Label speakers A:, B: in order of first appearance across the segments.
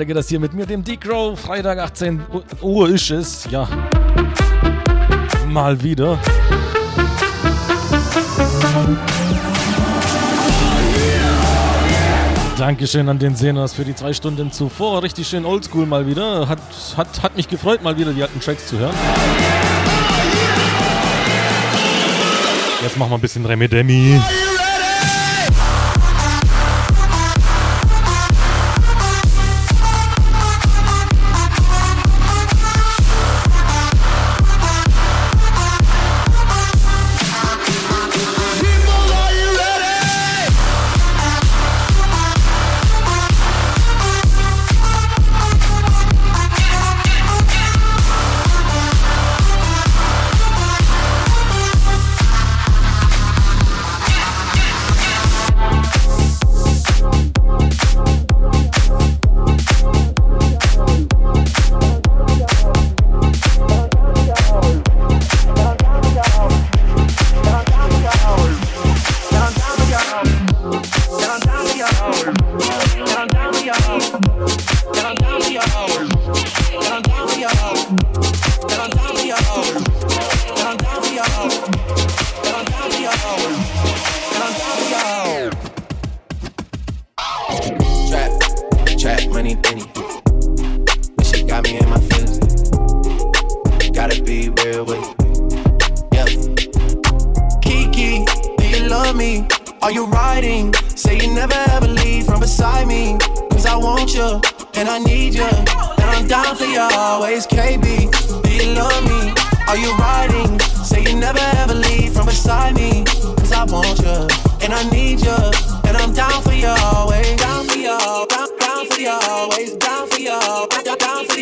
A: weiter geht das hier mit mir, dem D-Crow. Freitag 18 Uhr ist es, ja. Mal wieder. Dankeschön an den Senas für die zwei Stunden zuvor. Richtig schön oldschool mal wieder. Hat, hat, hat mich gefreut, mal wieder die alten Tracks zu hören. Jetzt machen wir ein bisschen Remedemi.
B: Trap,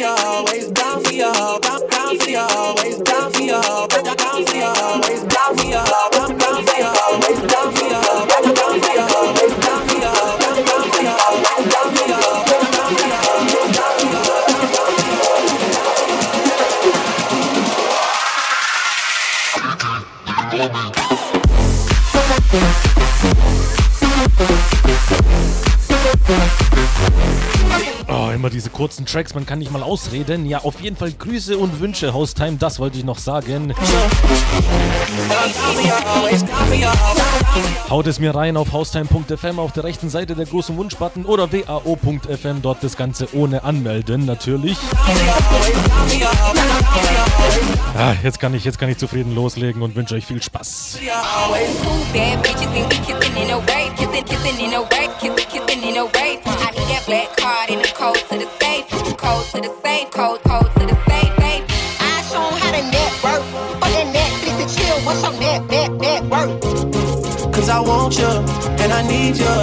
B: always
A: immer diese kurzen Tracks, man kann nicht mal ausreden. Ja, auf jeden Fall Grüße und Wünsche, Haustime, das wollte ich noch sagen. Haut es mir rein auf haustime.fm auf der rechten Seite der großen Wunschbutton oder wao.fm, dort das Ganze ohne Anmelden natürlich. Ah, jetzt kann ich, jetzt kann ich zufrieden loslegen und wünsche euch viel Spaß.
C: Black card in the code to the safe, code to the safe, code, code to the safe, safe. I show 'em how to network, fuck that Netflix and chill. What's your net, net, net worth?
B: Cause I want you, and I need you,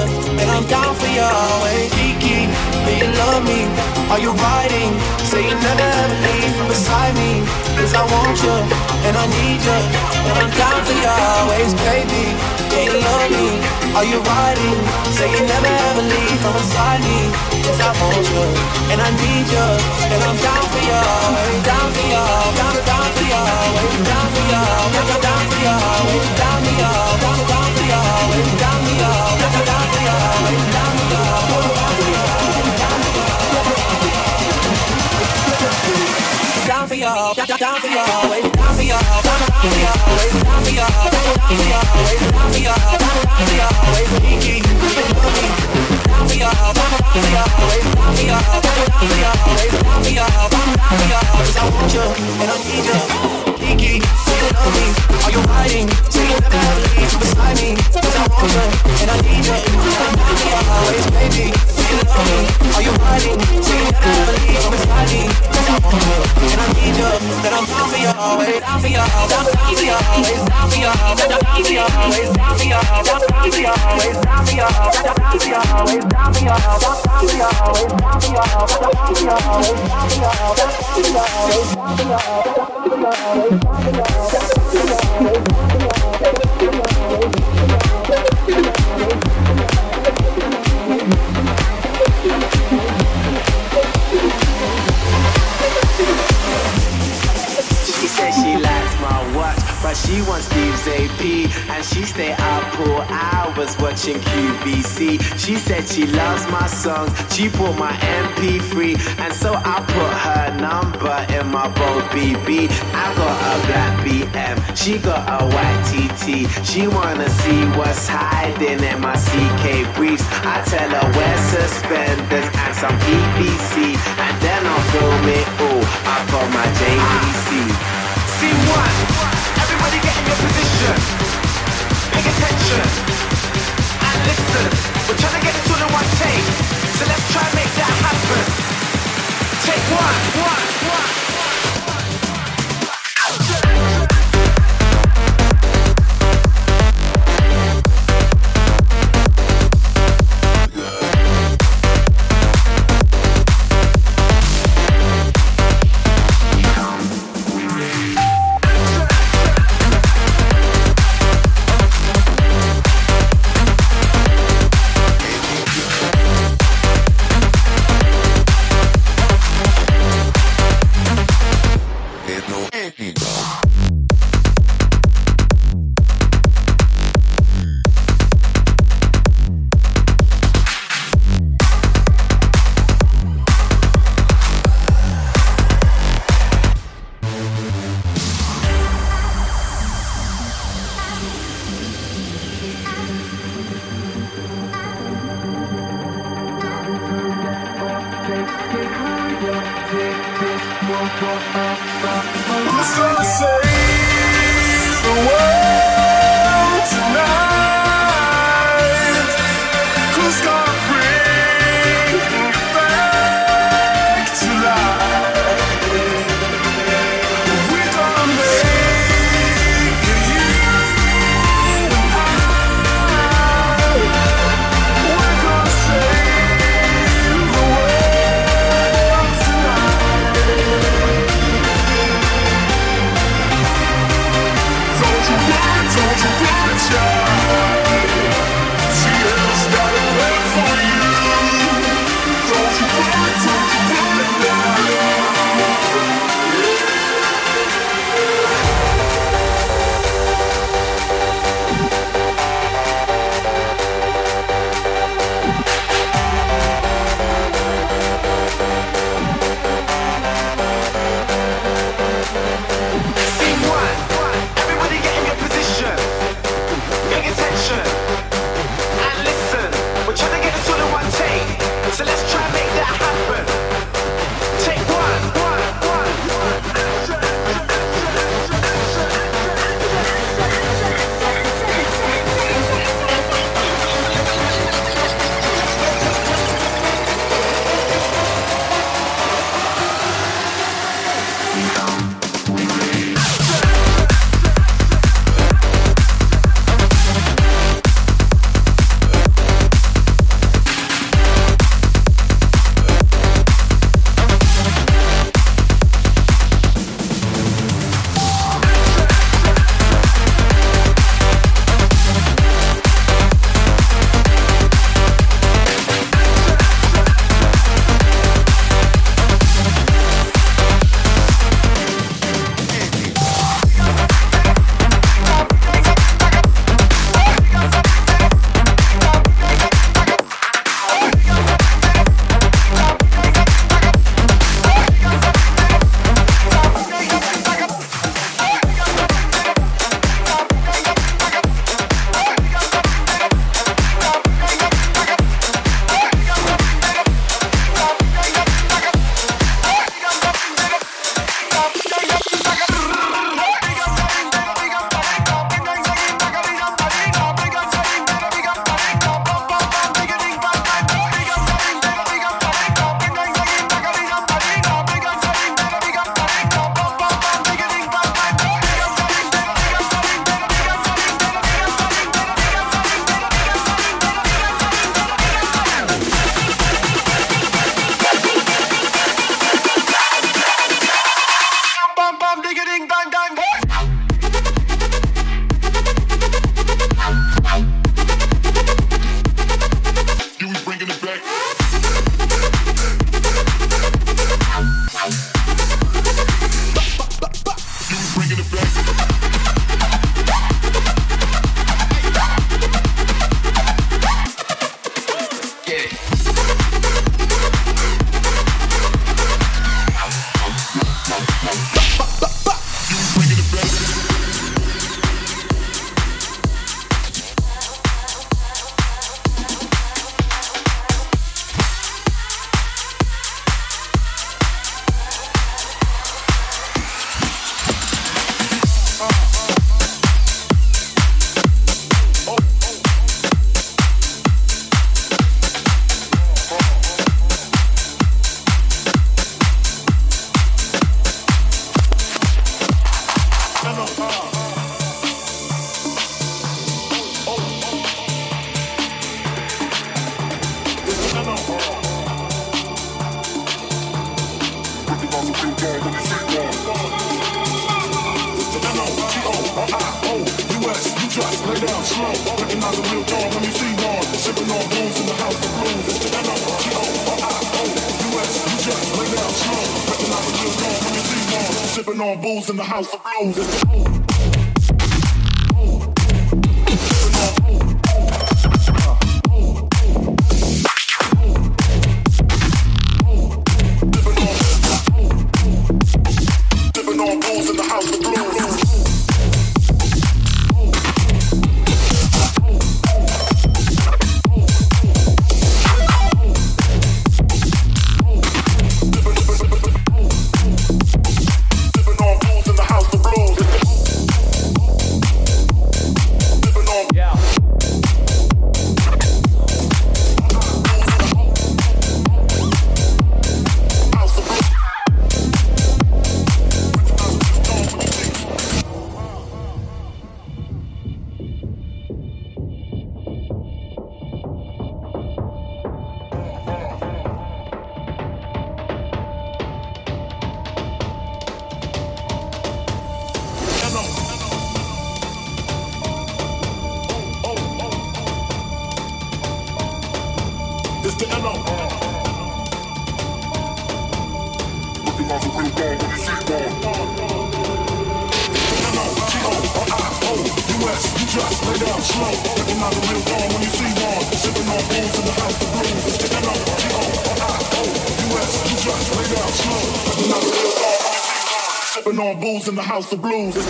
B: and I'm down for you always. Kiki, do you love me? Are you riding? Say you never ever leave from beside me. Cause I want you, and I need you, and I'm down for you always, baby. Love me? Are you riding? Say you never ever leave from beside me. Cause I want you, and I need you, and I'm down for you, down for you, down, down for you, down for you, down, down for you, down for you, down, down for you, down for you, down, down for. For y'all, down for y'all, always down for y'all, down for y'all, always down for y'all, down for y'all, always down for y'all, down for y'all, always Kiki, down for y'all, down for y'all, always down for y'all, down for y'all, always down for y'all, down for y'all, always I want you and I need you, Kiki, do you love me? Are you hiding? Say you never ever leave beside me, 'cause I want you and I need you, down for y'all, always baby, do you love me? Are you hiding? Say you never ever leave beside me, 'cause I want you and I need you, that I'm down for you always, down for you, down, down for you always, down for you, down, down for you always, down for you, down, down for you always, down for you, down, down for you always, down for you, down, down for you always, down for you, you always, down for you, you always, down for you, you always, you, down for you always,
D: She said she likes my watch, she wants Steve's AP. And she stay up all hours watching QVC. She said she loves my songs, she bought my MP3. And so I put her number in my bold BB. I got a black BM, she got a white TT. She wanna see what's hiding in my CK briefs. I tell her wear suspenders and some PVC. And then I'll film it all. I got my JVC. Scene one. Everybody get in your position. Pay attention. And listen. We're trying to get this all in one take. So let's try and make that happen. Take one. One. One.
E: House of blues.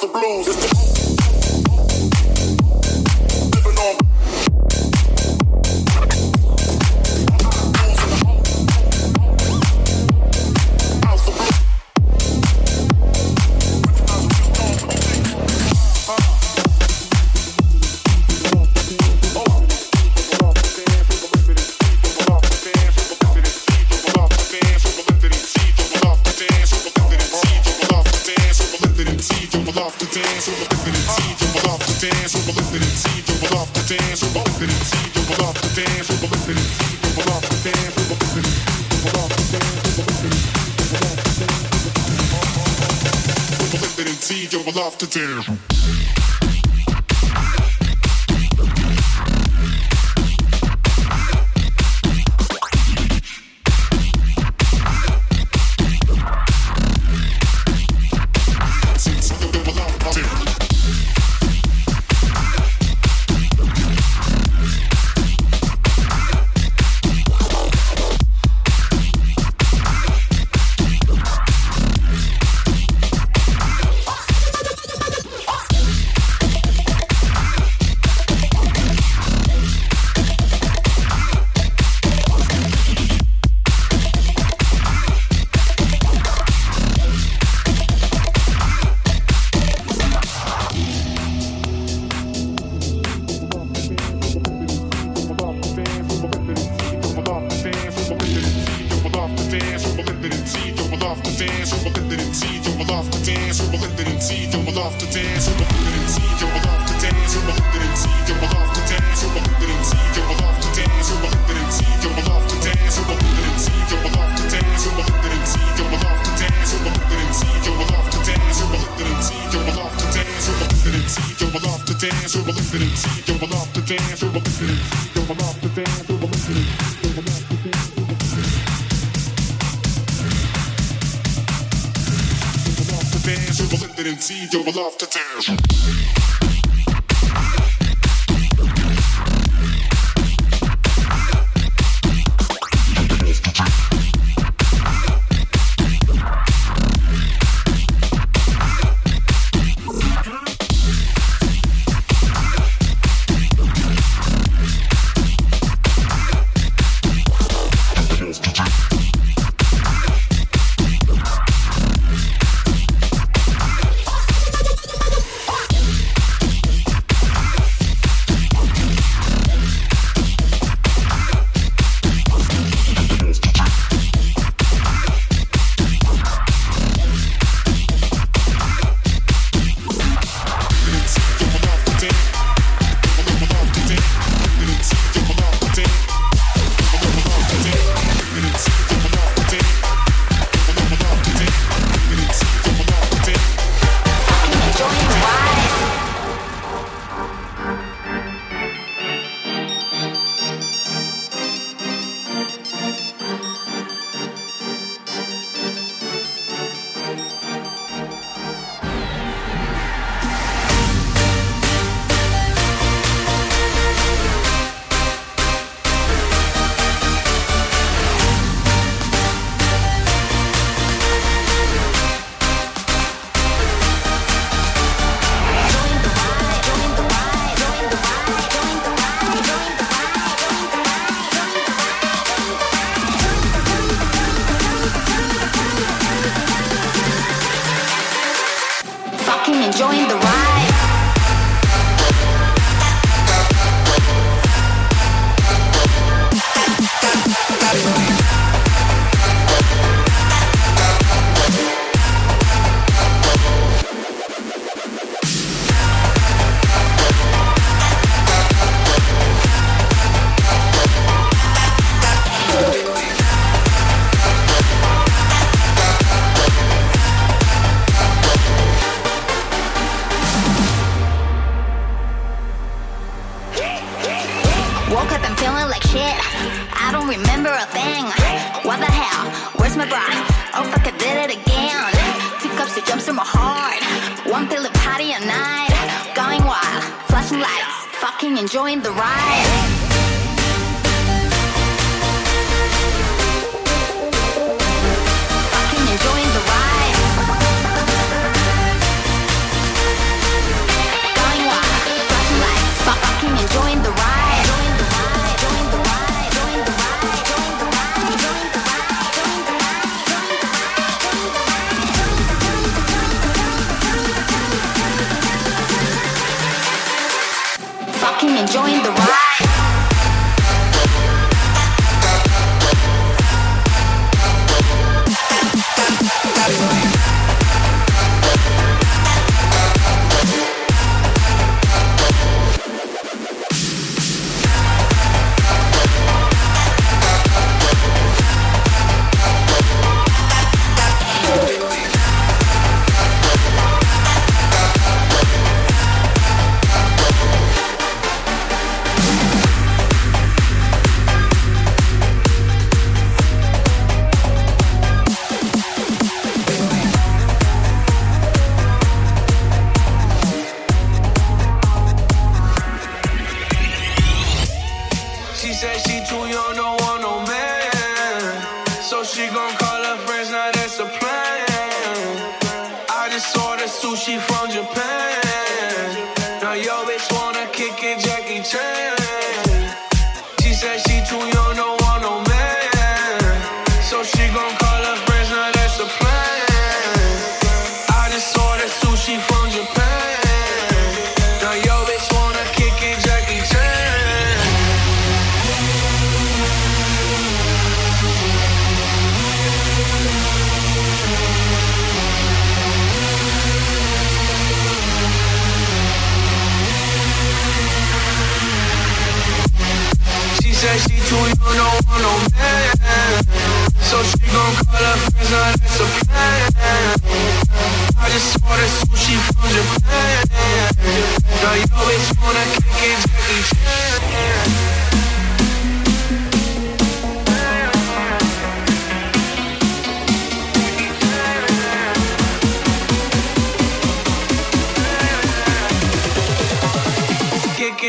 E: the blues.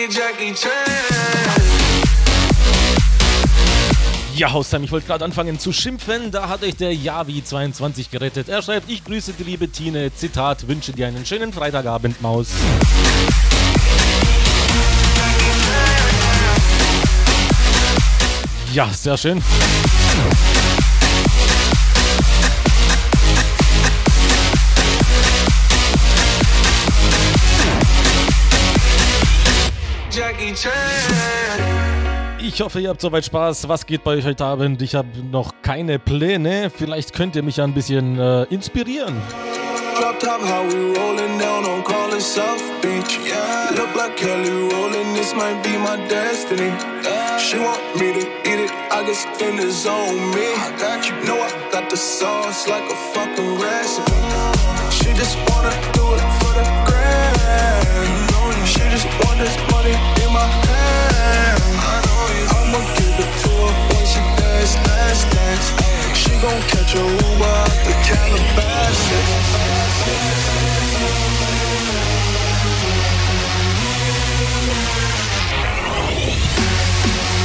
B: Jackie Chan.
A: Ja, Haustime, ich wollte gerade anfangen zu schimpfen. Da hat euch der Javi22 gerettet. Er schreibt, ich grüße die liebe Tine. Zitat, wünsche dir einen schönen Freitagabend, Maus. Ja, sehr schön. Ich hoffe, ihr habt soweit Spaß. Was geht bei euch heute Abend? Ich habe noch keine Pläne. Vielleicht könnt ihr mich ja ein bisschen äh, inspirieren.
F: Drop top, how we rolling down on College South Beach. Yeah, look like Kelly rolling. This might be my destiny. She want me to eat it. I get in the zone. Me, I got you. Know I got the sauce like a fucking recipe. She just wanna do it for the grand. She just want this money gon' catch a Uber out the Calabasas.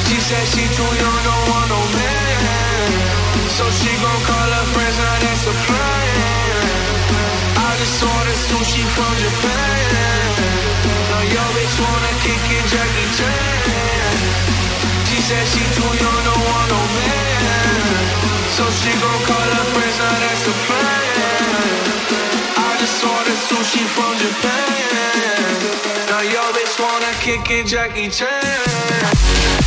B: She said she too young, don't want no man. So she gon' call her friends, now that's a plan. I just ordered sushi from Japan. Now yo bitch wanna kick it, Jackie Chan. She said she too young, don't want no man. So she gon' call her friends, now that's a plan. I just ordered sushi from Japan.
F: Now your bitch wanna kick it, Jackie Chan.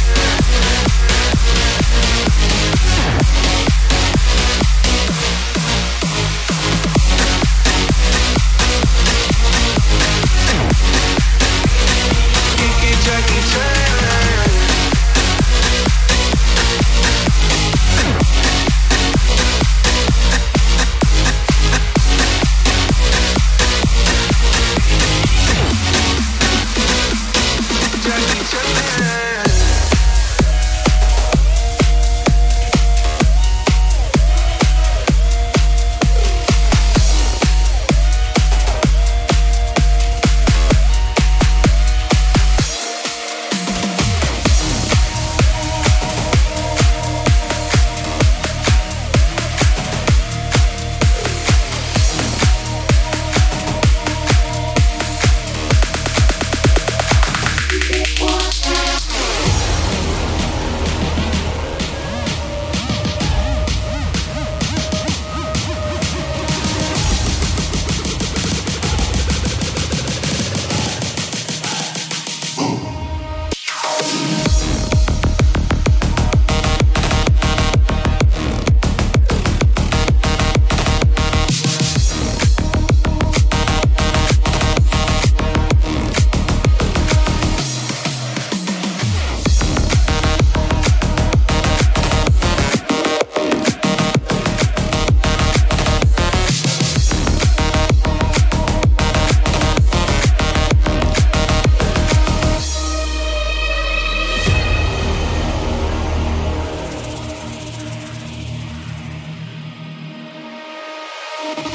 G: you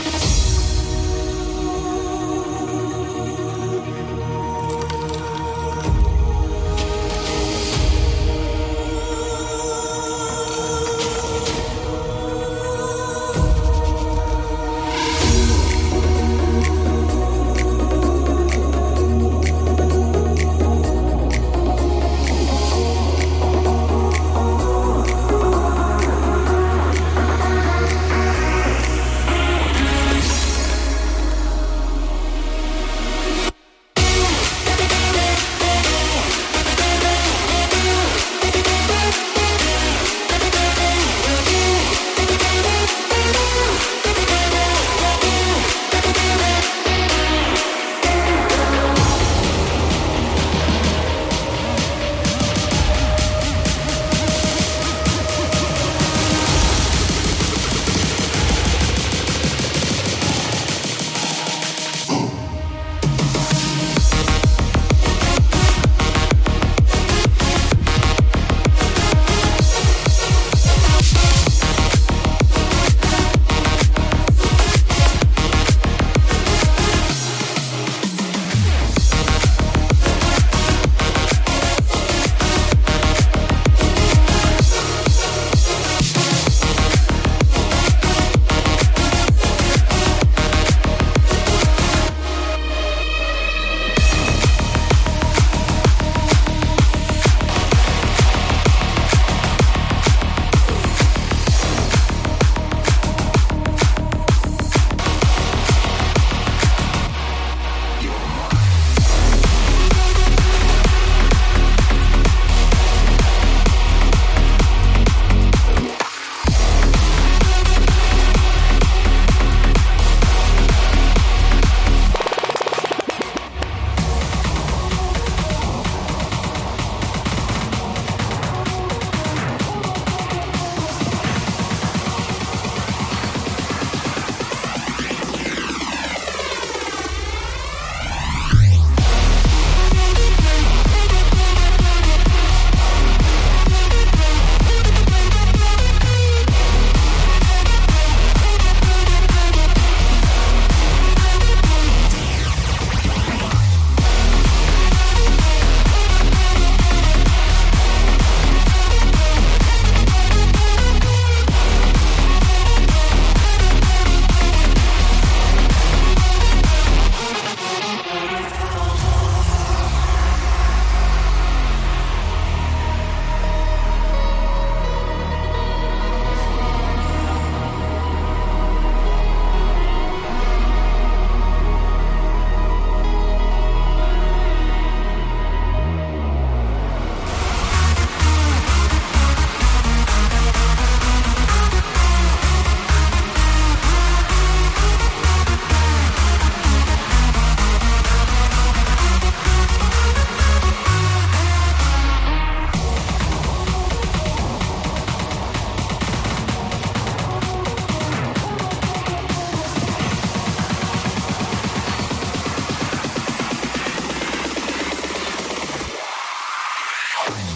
H: Bye.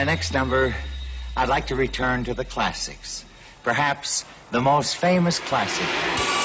H: my
I: next number, I'd like to return to the classics. Perhaps the most famous classic.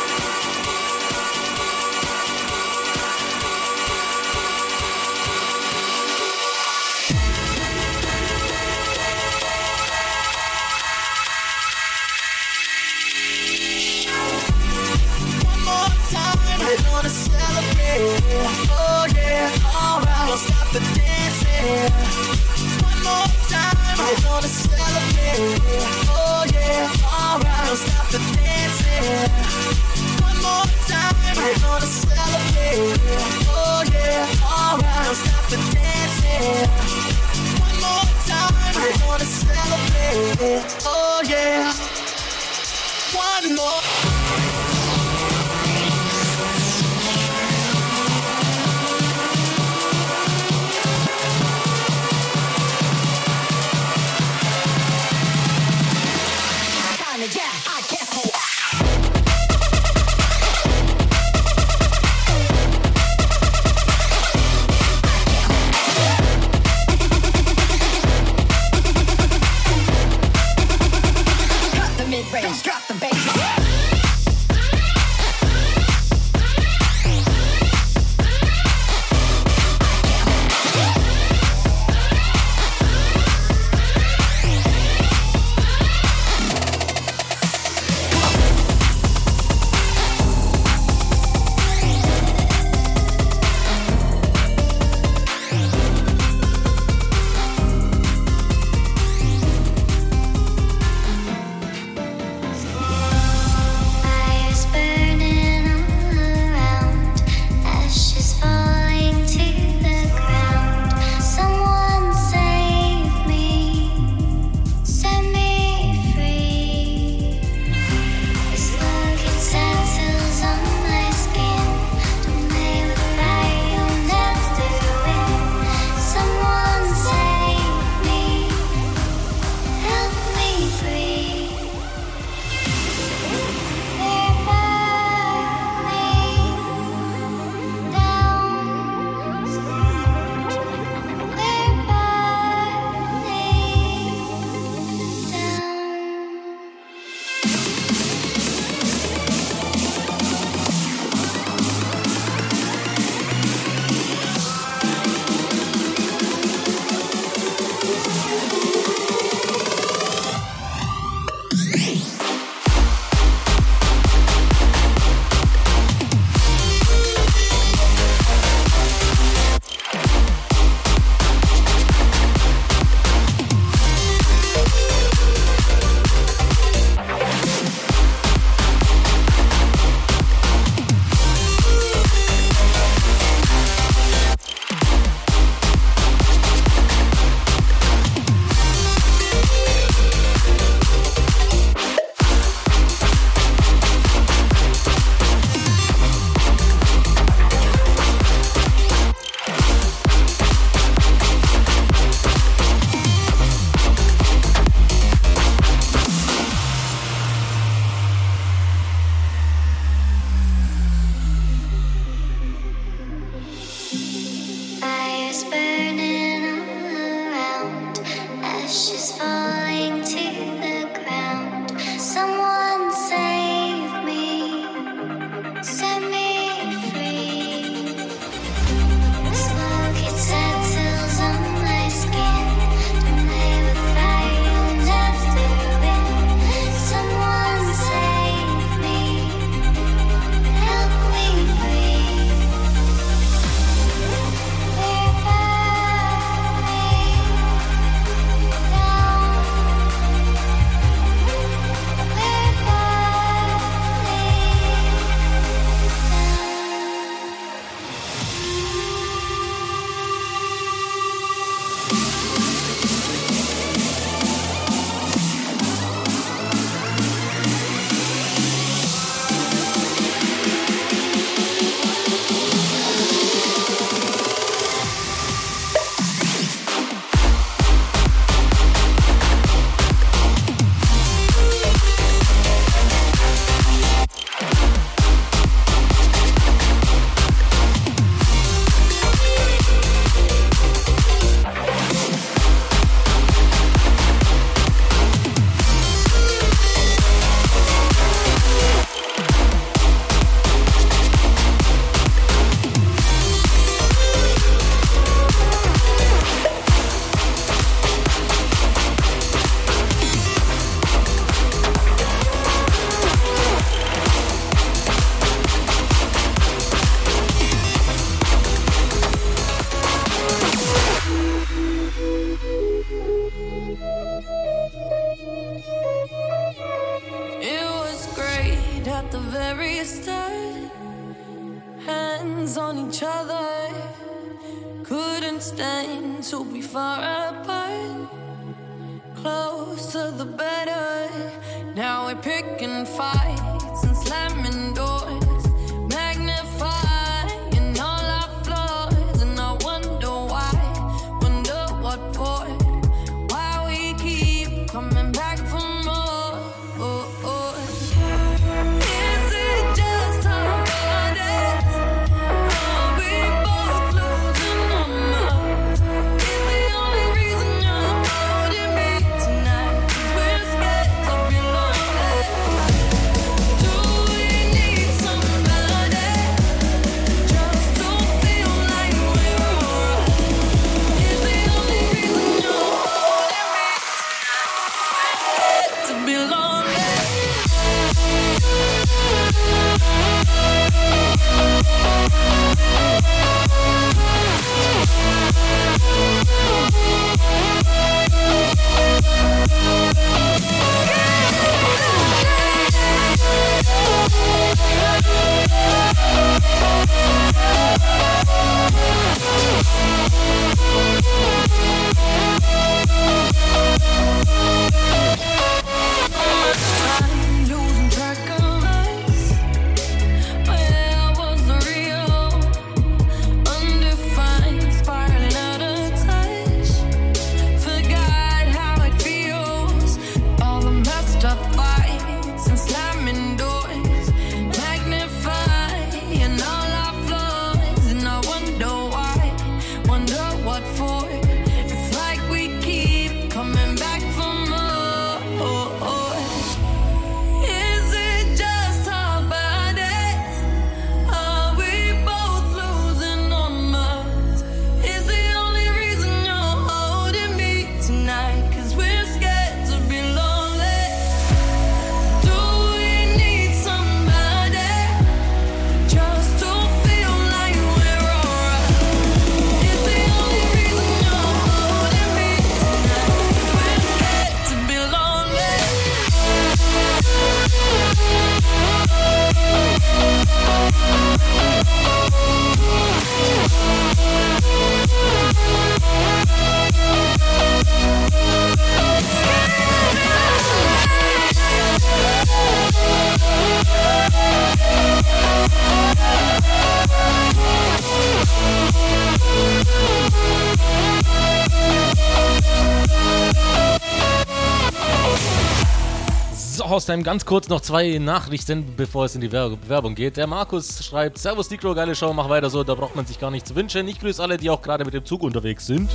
A: So, Haustime, ganz kurz noch zwei Nachrichten, bevor es in die Wer- Werbung geht. Der Markus schreibt, Servus Dikro, geile Show, mach weiter so, da braucht man sich gar nichts wünschen. Ich grüße alle, die auch gerade mit dem Zug unterwegs sind.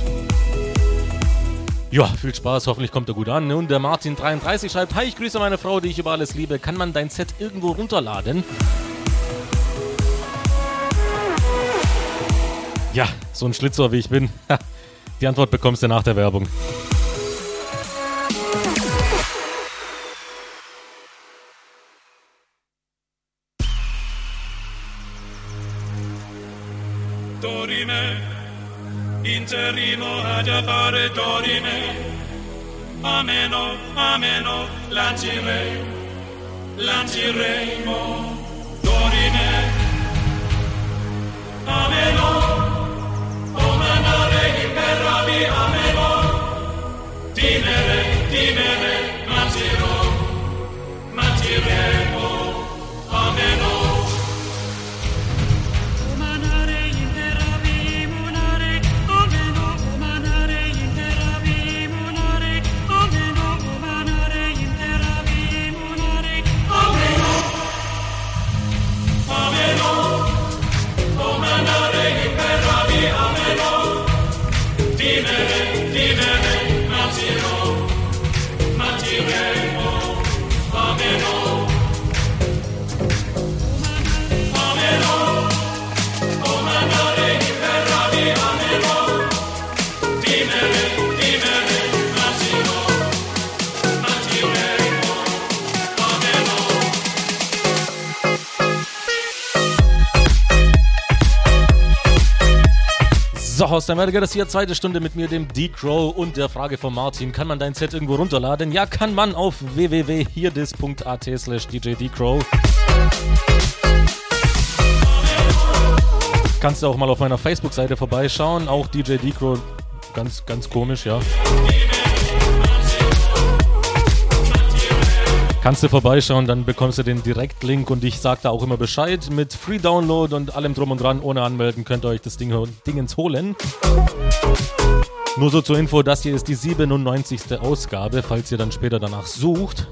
A: Ja, viel Spaß, hoffentlich kommt er gut an. Und der Martin33 schreibt, Hi, ich grüße meine Frau, die ich über alles liebe. Kann man dein Set irgendwo runterladen? Ja, so ein Schlitzohr wie ich bin. Die Antwort bekommst du nach der Werbung.
J: vincerimo ad appare torime. Ameno, ameno, lancirei, lanciremo torime. Ameno, omanare imperravi, ameno, timere, timere, lanciremo. Amen. Amen.
A: So, Horst, dann geht es hier zweite Stunde mit mir, dem D-Crow und der Frage von Martin. Kann man dein Set irgendwo runterladen? Ja, kann man auf www.hierdis.at slash djdcrow. Kannst du auch mal auf meiner Facebook-Seite vorbeischauen. Auch DJ D-Crow, ganz, ganz komisch, ja.
K: Kannst du vorbeischauen, dann bekommst du den Direktlink und ich sag da auch immer Bescheid. Mit Free Download und allem drum und dran, ohne Anmelden könnt ihr euch das Ding, Dingens holen. Nur so zur Info, das hier ist die 97. Ausgabe, falls ihr dann später danach sucht.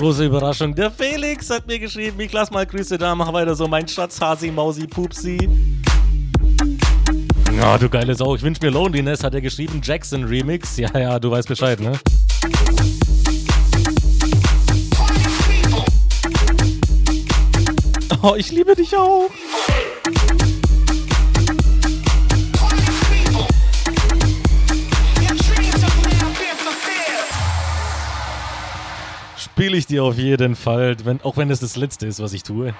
K: Große Überraschung. Der Felix hat mir geschrieben, ich lass mal Grüße da, mach weiter so, mein Schatz, Hasi, Mausi, Pupsi. Ja, du geile Sau, ich wünsch mir Loneliness, hat er geschrieben, Jackson Remix. Ja, ja, du weißt Bescheid, ne? Oh, ich liebe dich auch. Spiele ich dir auf jeden Fall, wenn, auch wenn es das letzte ist, was ich tue.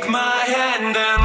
L: Take my hand and.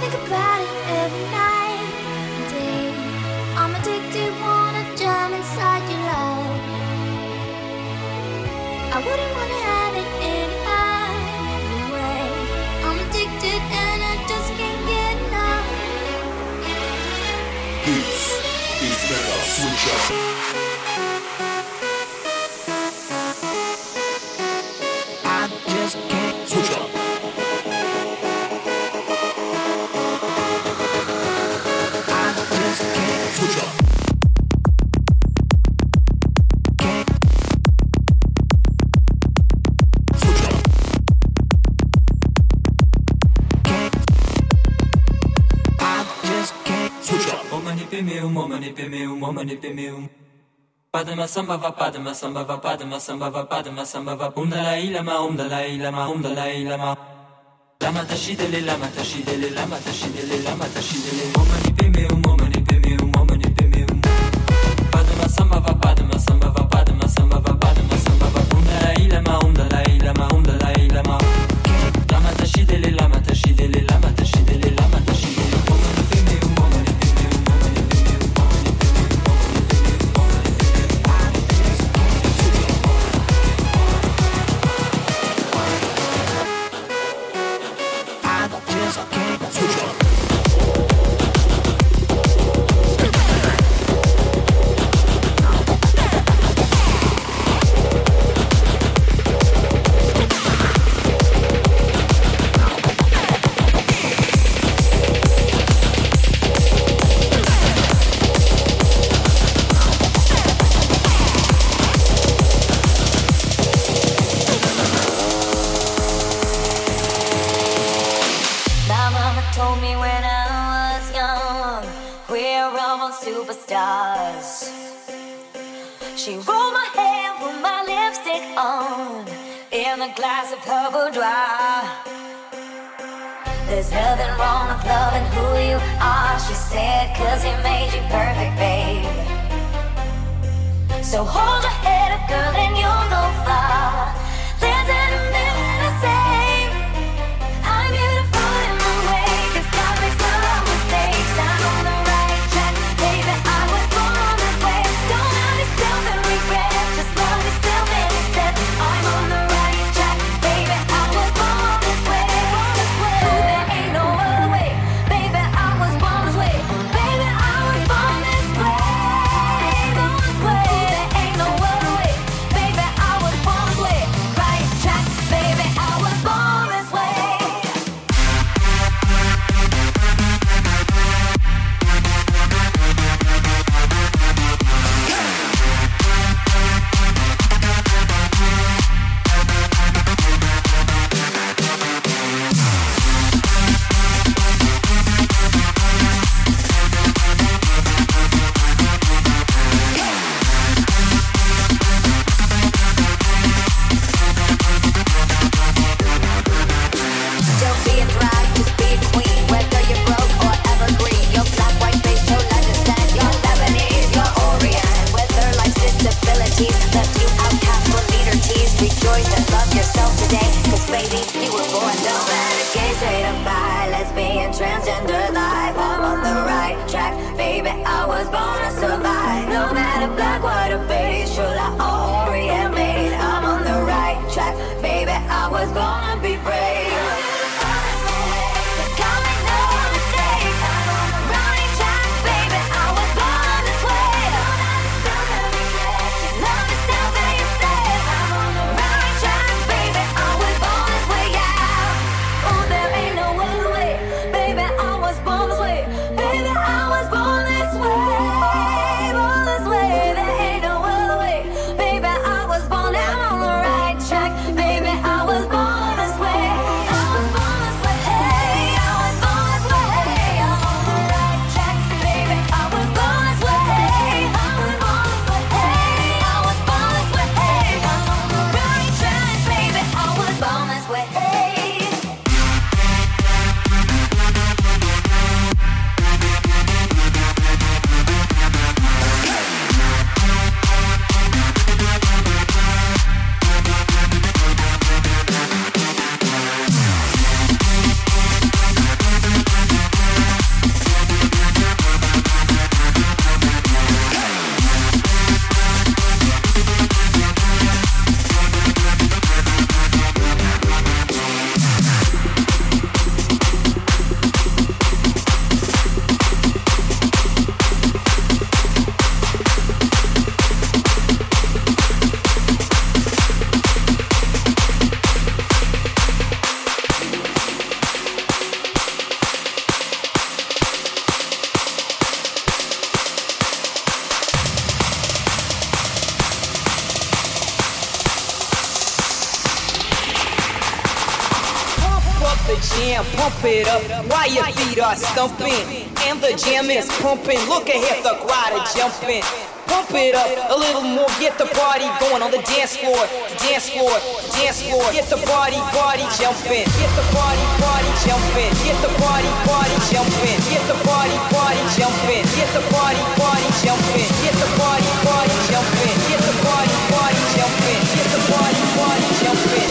M: think about
N: it every night.
O: uma de pemeu. Padma samba va padma samba va padma samba va padma samba va um dalai lama um dalai lama um dalai lama lama tashidele lama tashidele lama tashidele lama tashidele
P: uma de pemeu uma de thumping, and the
Q: jam is pumping. Look ahead, the crowd is jumping. Pump it up a little more, get the party going on the dance floor, dance floor, dance floor. Get the party, party jumping. Get the party, party jumping. Get the party, party jumping. Get the party, party jumping. Get the party, party jumping. Get the party, party jumping. Get the party, party jumping. Get the party, party jumping.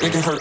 R: it can hurt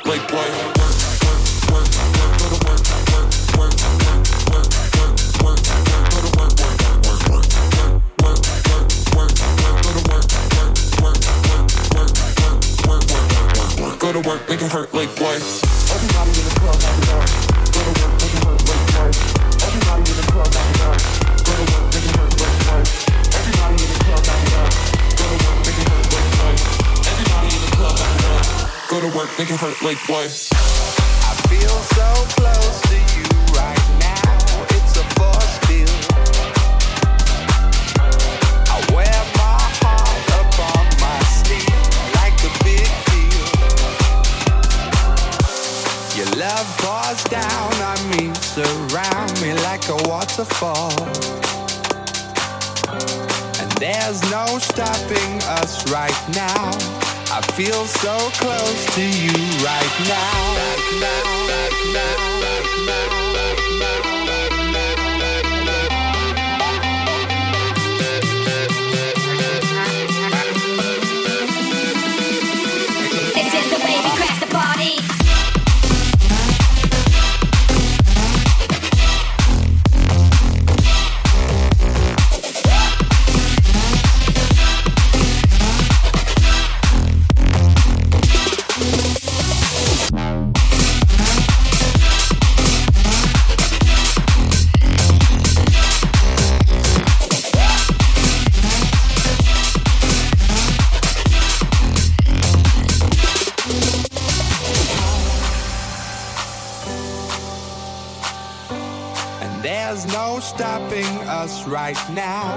S: right now.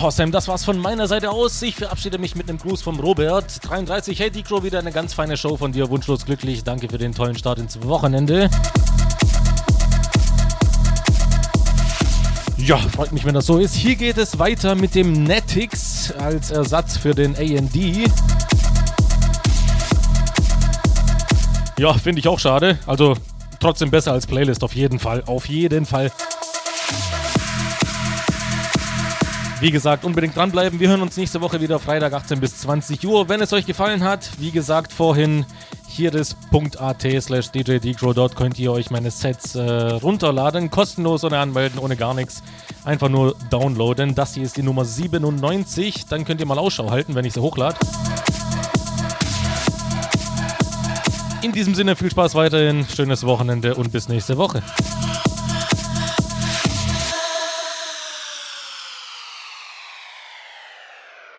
A: So, Sam, das war's von meiner Seite aus. Ich verabschiede mich mit einem Gruß vom Robert. 33, hey Dicro, wieder eine ganz feine Show von dir. Wunschlos glücklich. Danke für den tollen Start ins Wochenende. Ja, freut mich, wenn das so ist. Hier geht es weiter mit dem Netix als Ersatz für den AD. Ja, finde ich auch schade. Also trotzdem besser als Playlist, auf jeden Fall. Auf jeden Fall. Wie gesagt, unbedingt dranbleiben. Wir hören uns nächste Woche wieder Freitag 18 bis 20 Uhr. Wenn es euch gefallen hat, wie gesagt, vorhin hier das .at slash djdcrow. Dort könnt ihr euch meine Sets äh, runterladen. Kostenlos ohne anmelden, ohne gar nichts. Einfach nur downloaden. Das hier ist die Nummer 97. Dann könnt ihr mal Ausschau halten, wenn ich sie hochlade. In diesem Sinne viel Spaß weiterhin, schönes Wochenende und bis nächste Woche.